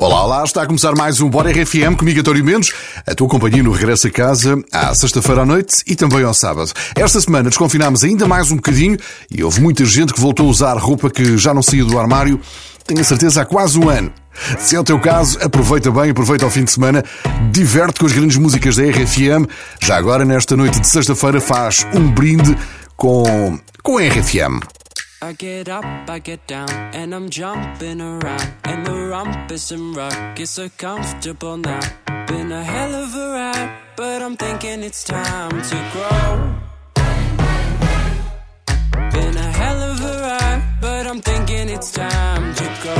Olá, olá, está a começar mais um Bora RFM comigo, António Mendes, a tua companhia no regresso a casa à sexta-feira à noite e também ao sábado. Esta semana desconfinámos ainda mais um bocadinho e houve muita gente que voltou a usar roupa que já não saía do armário, tenho a certeza, há quase um ano. Se é o teu caso, aproveita bem, aproveita o fim de semana, diverte com as grandes músicas da RFM. Já agora, nesta noite de sexta-feira, faz um brinde com, com a RFM. I get up, I get down, and I'm jumping around. And the rumpus and is so comfortable now. Been a hell of a ride, but I'm thinking it's time to grow. Been a hell of a ride, but I'm thinking it's time to go.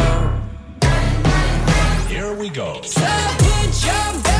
Here we go. So put your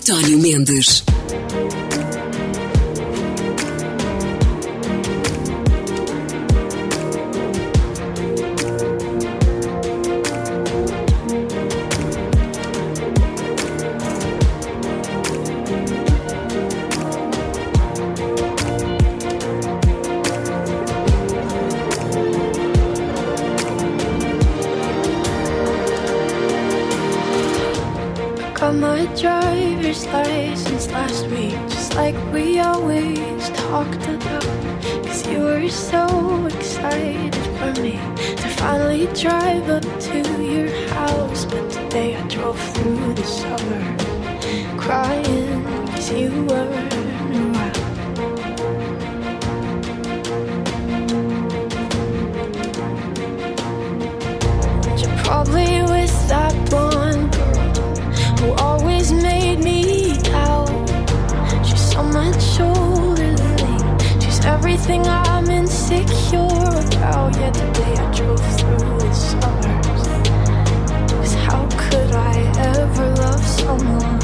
António Mendes. So excited for me to finally drive up to your house. But today I drove through the summer crying cause you weren't insecure about. Yet today I drove through the suburbs. 'Cause how could I ever love someone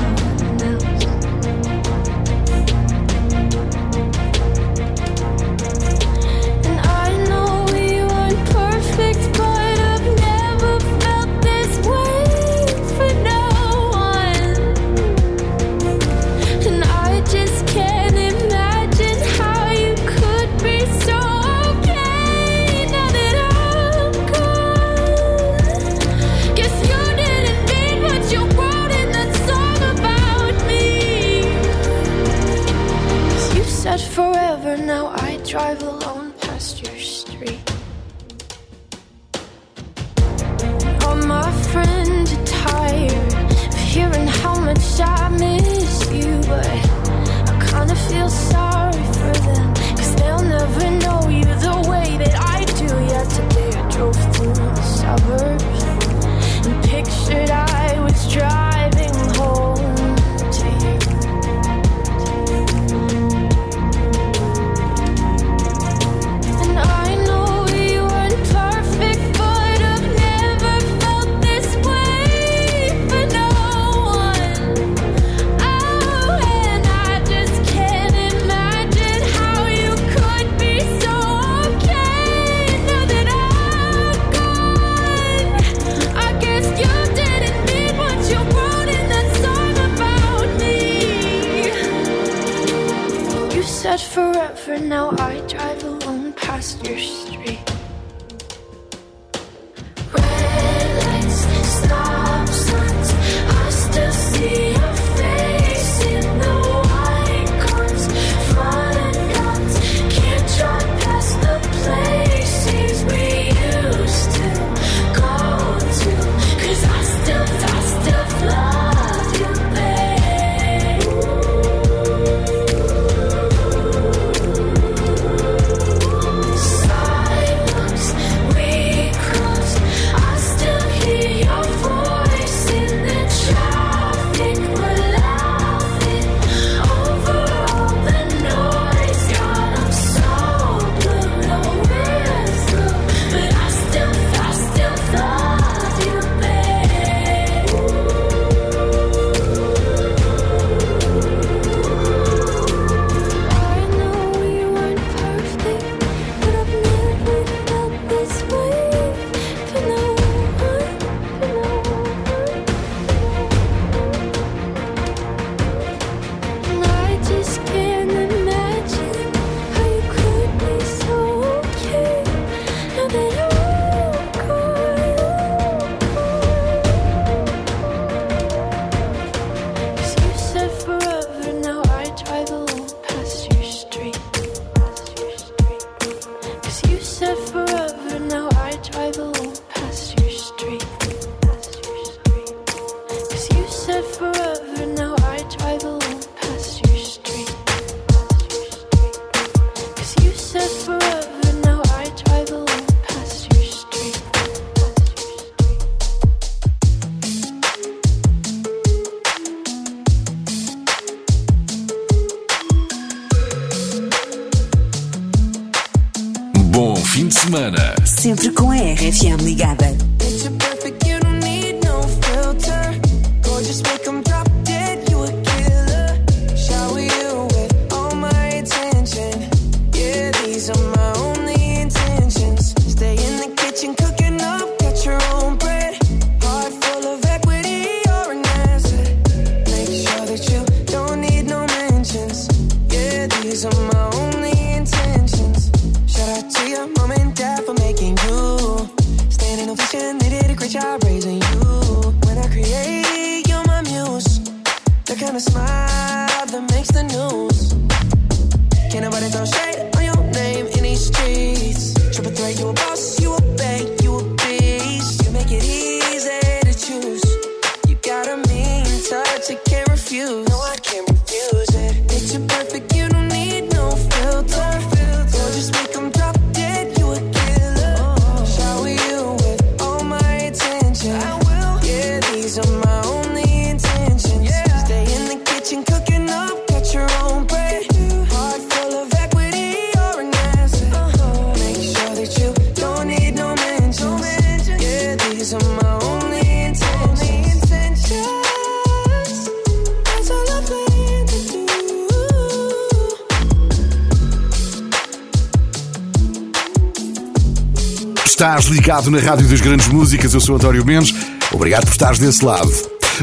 Estás ligado na Rádio das Grandes Músicas, eu sou António Mendes. Obrigado por estares desse lado.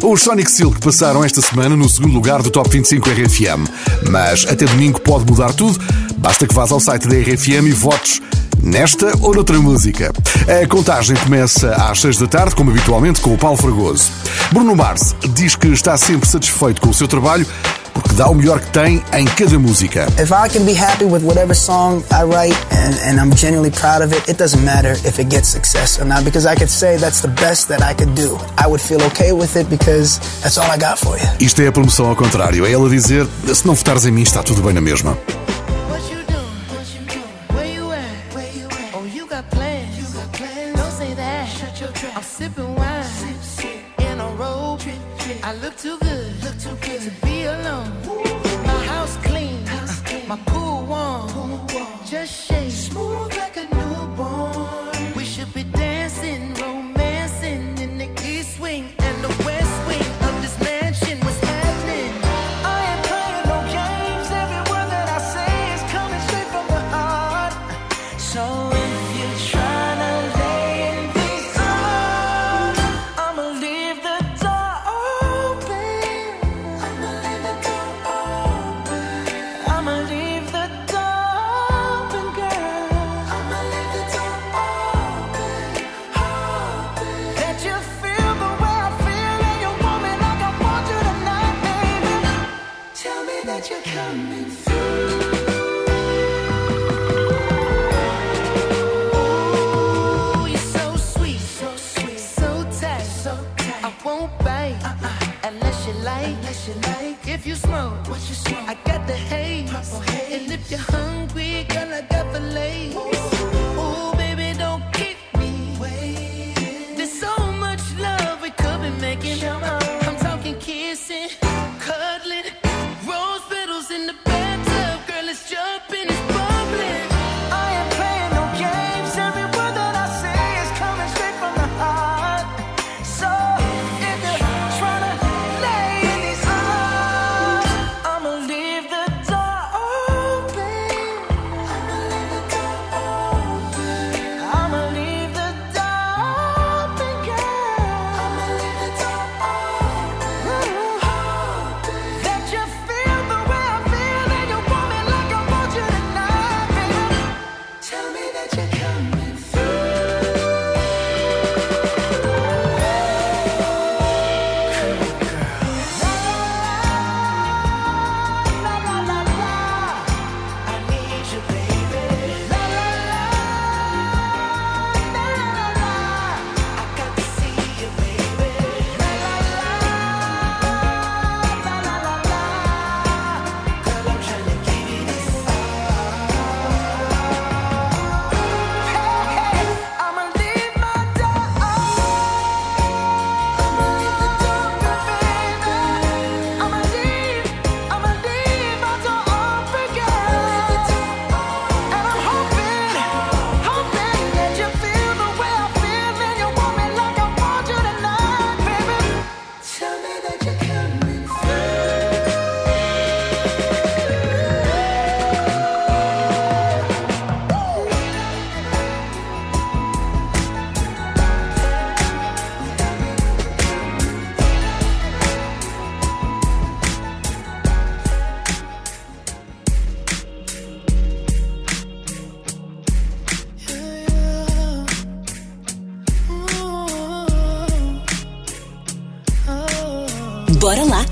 Os Sonic Silk passaram esta semana no segundo lugar do Top 25 RFM. Mas até domingo pode mudar tudo. Basta que vás ao site da RFM e votes nesta ou noutra música. A contagem começa às 6 da tarde, como habitualmente, com o Paulo Fragoso. Bruno Mars diz que está sempre satisfeito com o seu trabalho porque dá o melhor que tem em cada música. If I can be happy with whatever song I write and, and I'm genuinely proud of it, it doesn't matter if it gets success or not because I could say that's the best that I could do. I would feel okay with it because that's all I got for you. Isto é a promoção ao contrário. É ela dizer: se não votares em mim, está tudo bem na mesma.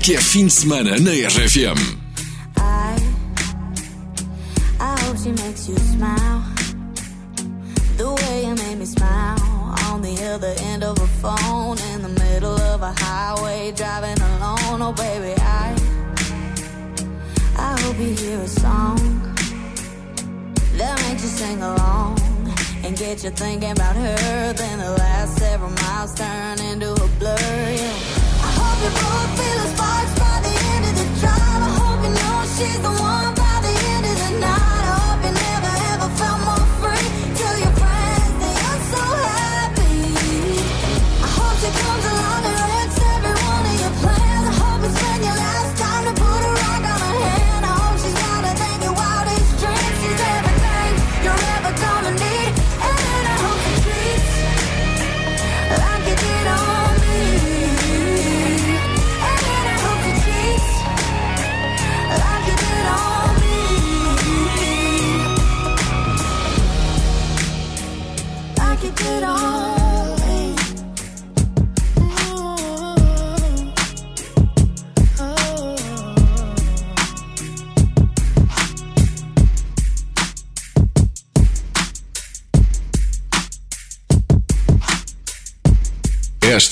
que é fim de semana na RFM.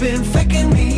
been faking me.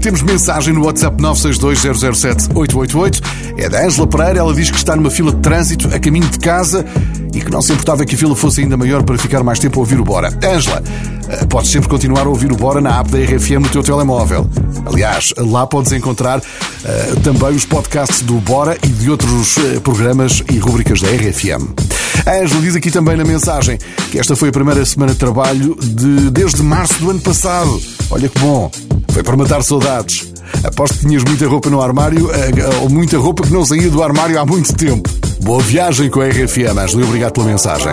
Temos mensagem no WhatsApp 962007888. É da Ângela Pereira. Ela diz que está numa fila de trânsito a caminho de casa não se importava que a fila fosse ainda maior para ficar mais tempo a ouvir o Bora. Ângela, eh, podes sempre continuar a ouvir o Bora na app da RFM no teu telemóvel. Aliás, lá podes encontrar uh, também os podcasts do Bora e de outros uh, programas e rubricas da RFM. A Ângela diz aqui também na mensagem que esta foi a primeira semana de trabalho de, desde março do ano passado. Olha que bom, foi para matar saudades. Aposto que tinhas muita roupa no armário ou muita roupa que não saía do armário há muito tempo. Boa viagem com a RFM, Ângela, e obrigado pela mensagem.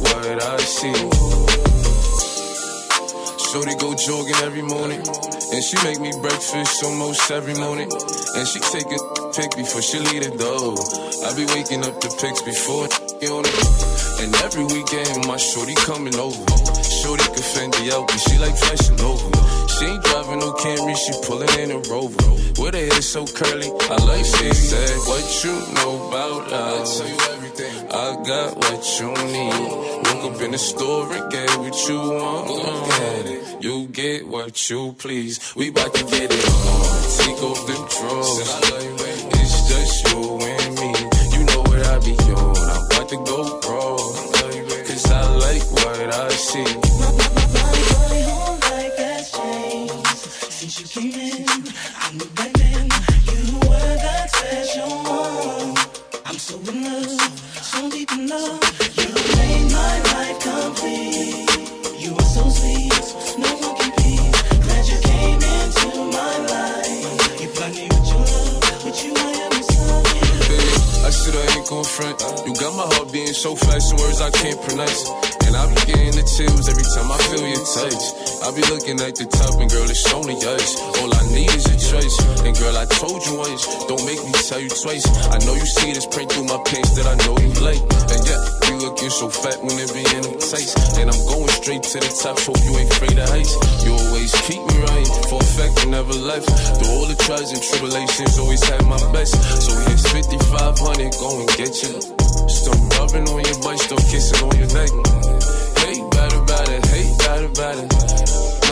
What I see. Shorty go jogging every morning. And she make me breakfast almost every morning. And she take a pic before she leave the door. I be waking up the pics before on it. And every weekend, my shorty coming over. Shorty can fend the out, but she like fashion over. She ain't driving no Camry, she pulling in a Rover. With her hair so curly, I like she said, What you know about love? I everything. I got what you need. Woke up in the store and get what you want. Go get it. You get what you please. We bout to get it on. Take off them drawers. It's just you and me. You know what I be on. I'm about to go wrong. Cause I like what I see. My body holds like that change Since you came in, I'm the right. You were that special one. I'm so in love, so deep in love. You made my life complete. You are so sweet, no Baby, I ain't gon' front. You got my heart beating so fast, some words I can't pronounce. And I be getting the chills every time I feel your touch. I be looking at the top, and girl, it's only us. All I need is your choice. And girl, I told you once, don't make me tell you twice. I know you see this print through my pants that I know you like. And yeah, looking so fat when it be in tights. And I'm going straight to the top, hope you ain't afraid of heights. You always keep me right, for a fact you never left. Through all the trials and tribulations, always had my best. So here's 5500, go and get you. Still rubbing on your butt, still kissing on your neck. Bad about it, hey, bad about it.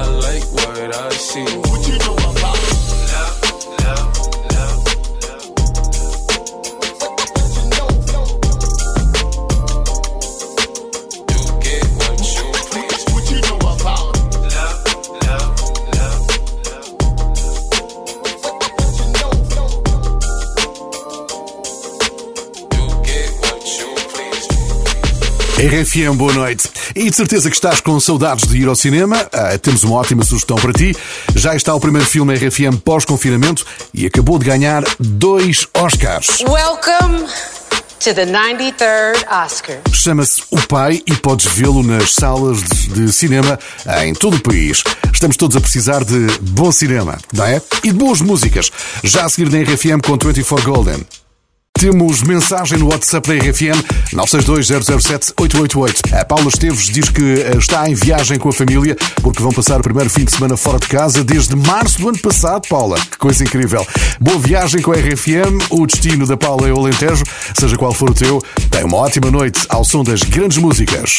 Cause I like what I see. What you know about love, love. RFM, boa noite. E de certeza que estás com saudades de ir ao cinema. Ah, temos uma ótima sugestão para ti. Já está o primeiro filme RFM pós-confinamento e acabou de ganhar dois Oscars. Welcome to the 93rd Oscar. Chama-se O Pai e podes vê-lo nas salas de, de cinema em todo o país. Estamos todos a precisar de bom cinema, não é? E de boas músicas. Já a seguir na RFM com 24 Golden. Temos mensagem no WhatsApp da RFM 962-007-888. A Paula Esteves diz que eh, está em viagem com a família porque vão passar o primeiro fim de semana fora de casa desde março do ano passado, Paula. Que coisa incrível. Boa viagem com a RFM. O destino da Paula é o Alentejo. Seja qual for o teu, tem uma ótima noite ao som das grandes músicas.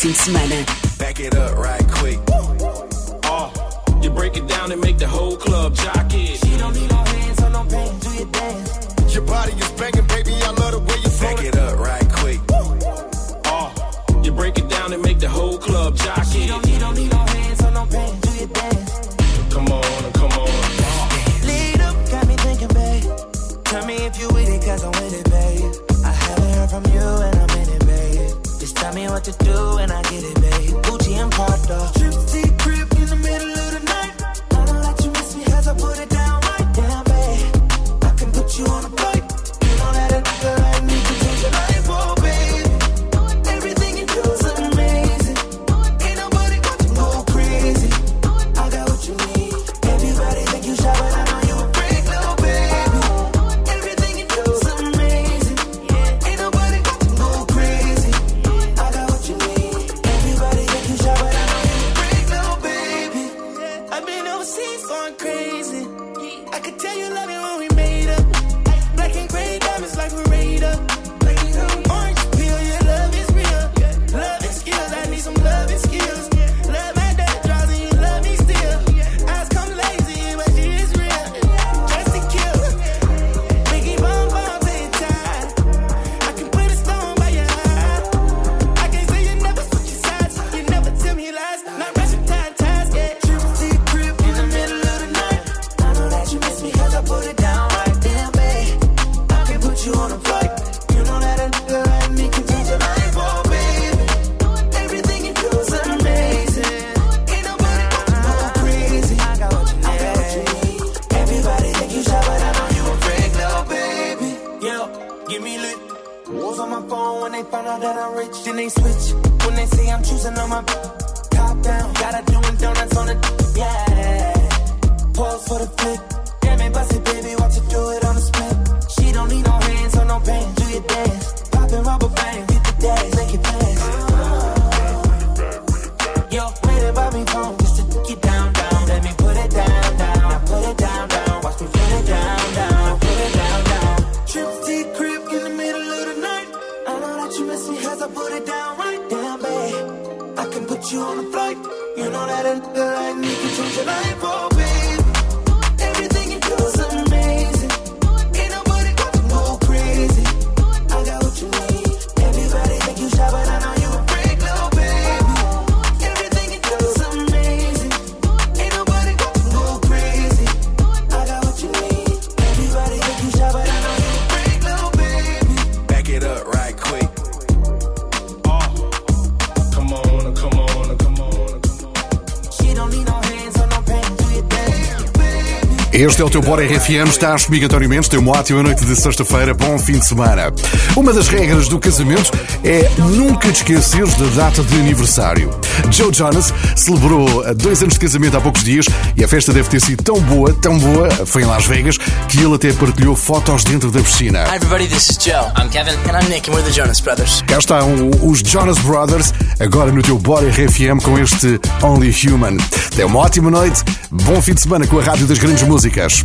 Fim de semana. time. Este é o teu Bora RFM, estás obrigatoriamente, tem uma ótima noite de sexta-feira, bom fim de semana. Uma das regras do casamento é nunca te esqueceres da data de aniversário. Joe Jonas celebrou eh, dois anos de casamento há poucos dias e a festa deve ter sido tão boa, tão boa, foi em Las Vegas, que ele até partilhou fotos dentro da piscina. Hi everybody, this is Joe. I'm Kevin and I'm Nick and we're the Jonas Brothers. Cá estão os Jonas Brothers, agora no teu Bora RFM com este Only Human. Tem uma ótima noite, bom fim de semana com a Rádio das Grandes Músicas. músicas.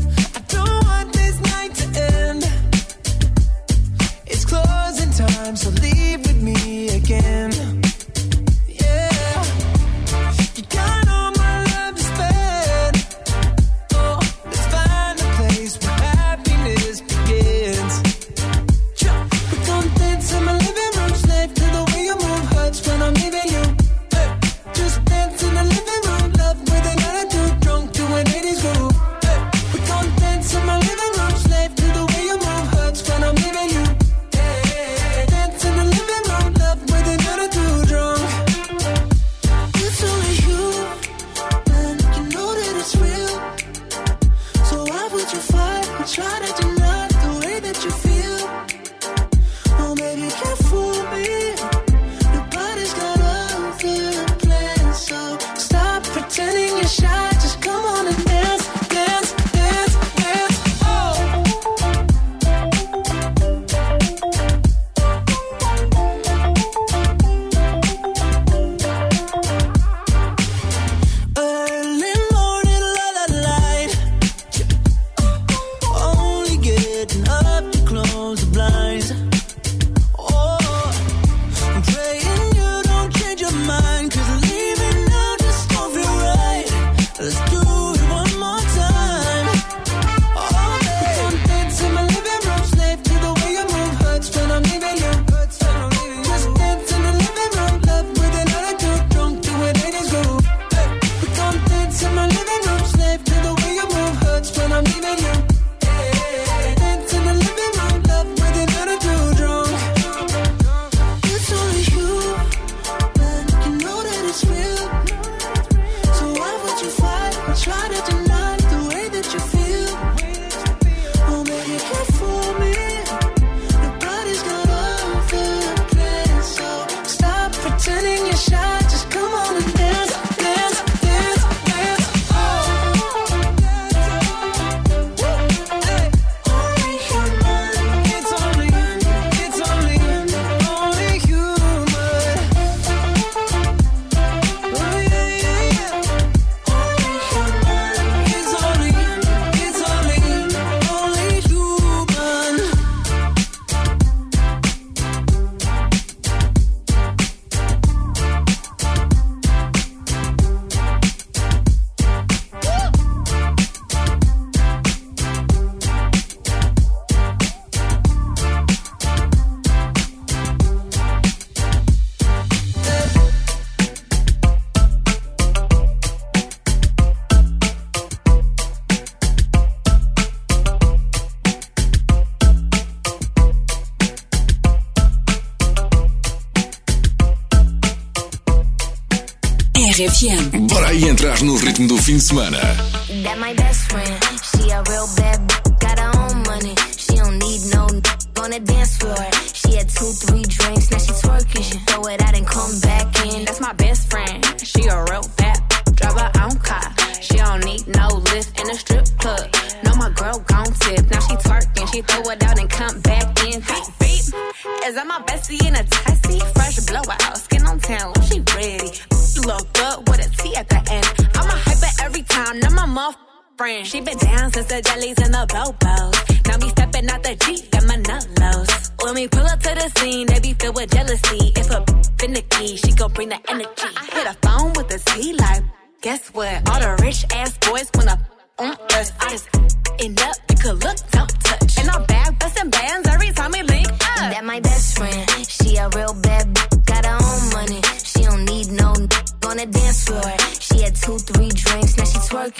Bora aí entrar no ritmo do fim de semana. That my best friend, she a real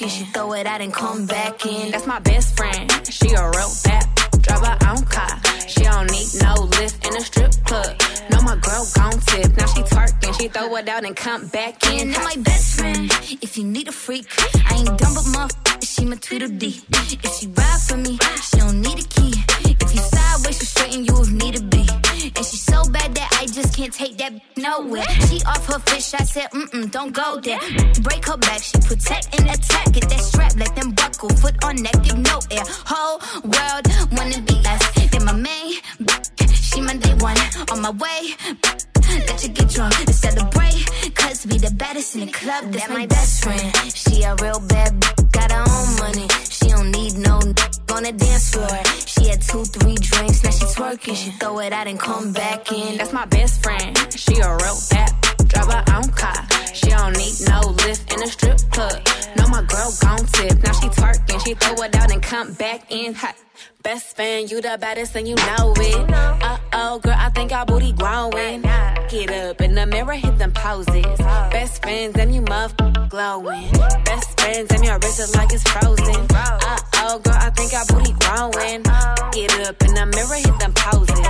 she throw it out and come back in. That's my best friend. She a real bad. Drive her own car. She don't need no lift in a strip club. No, my girl gon' tip. Now she twerking. She throw it out and come back in. And my best friend. If you need a freak, I ain't dumb but my She my Tweedledee. If she ride for me, she don't need a key. Can't take that nowhere. She off her fish, I said, mm mm, don't go there. Break her back, she protect and attack. Get that strap, let them buckle. Foot on neck, give no air. Whole world wanna be us. Then my main, she my day one. On my way, let you get drunk and celebrate. Cause we the baddest in the club. That's my best friend. She a real bad, got her own money. She don't need no on the dance floor. She had two, three drinks, now she twerking. She throw it out and come back in. That's my best friend. She a real bad. Drive her own car. She don't need no lift in a strip club. No, my girl gon' tip. Now she twerking. She throw it out and come back in hot. Best fan, you the baddest and you know it. Uh oh, girl, I think our booty growing. Get up in the mirror, hit them poses. Best friends and you muff glowing. Best friends and your wrist is like it's frozen. Uh oh, girl, I think our booty growing. Get up in the mirror, hit them poses.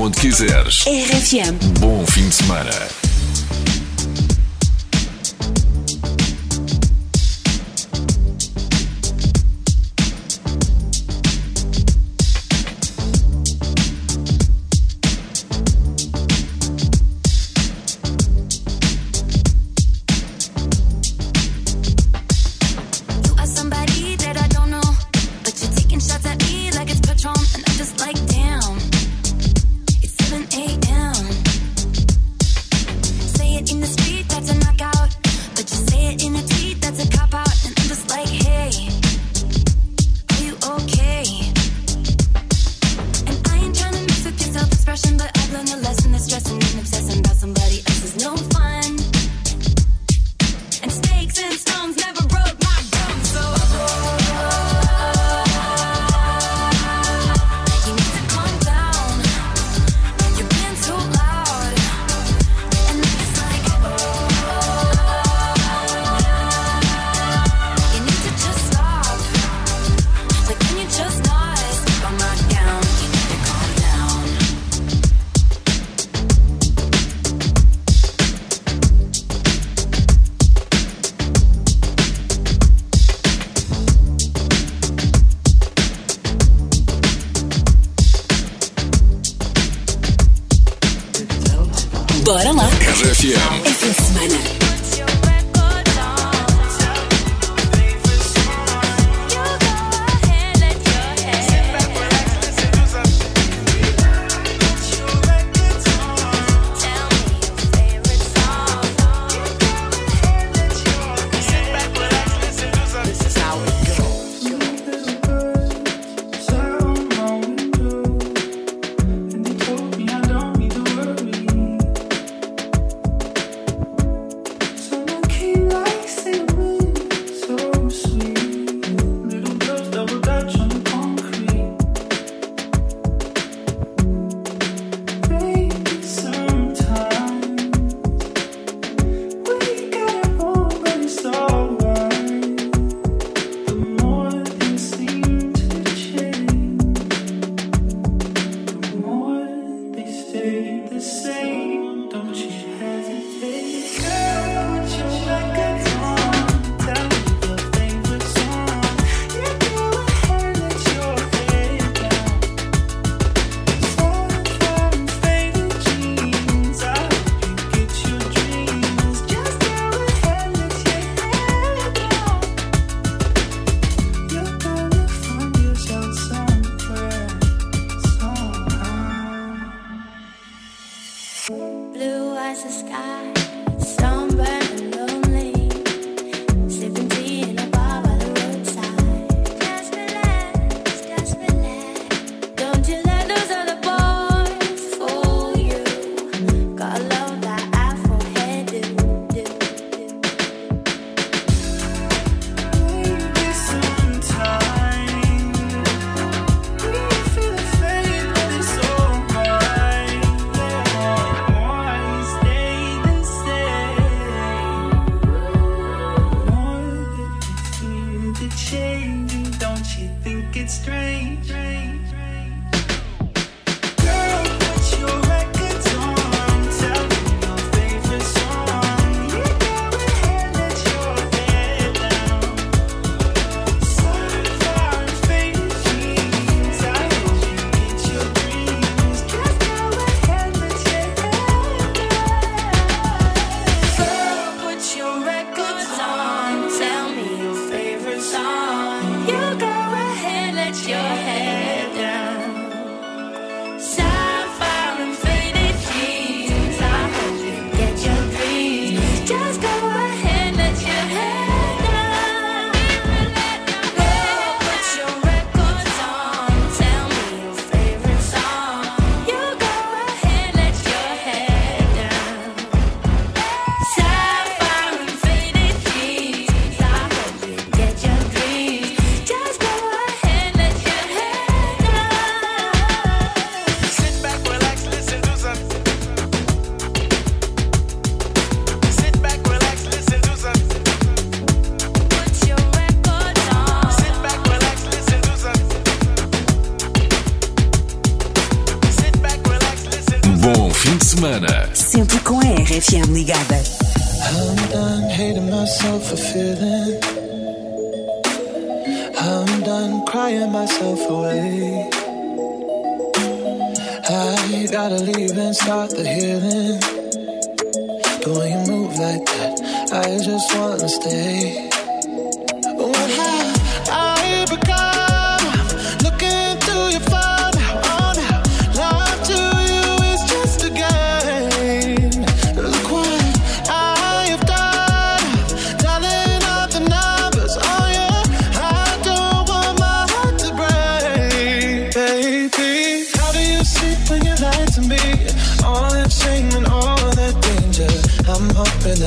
Onde quiseres. RFM. Bom fim de semana.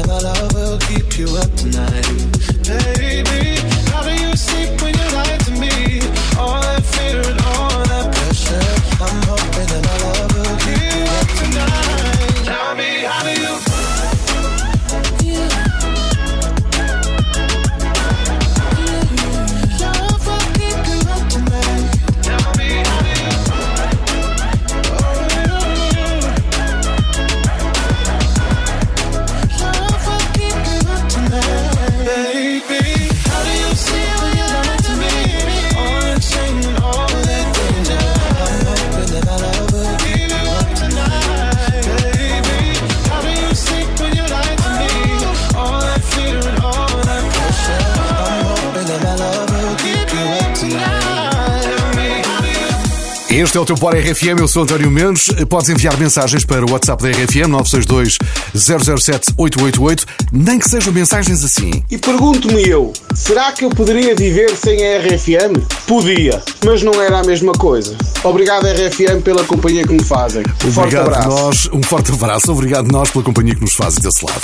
If our love will keep you up tonight, baby. Este é o teu Bora RFM, eu sou António Mendes. Podes enviar mensagens para o WhatsApp da RFM 962 007 888, nem que sejam mensagens assim. E pergunto-me eu, será que eu poderia viver sem a RFM? Podia, mas não era a mesma coisa. Obrigado RFM pela companhia que me fazem. Um obrigado forte abraço. Nós, um forte abraço, obrigado nós pela companhia que nos fazem desse lado.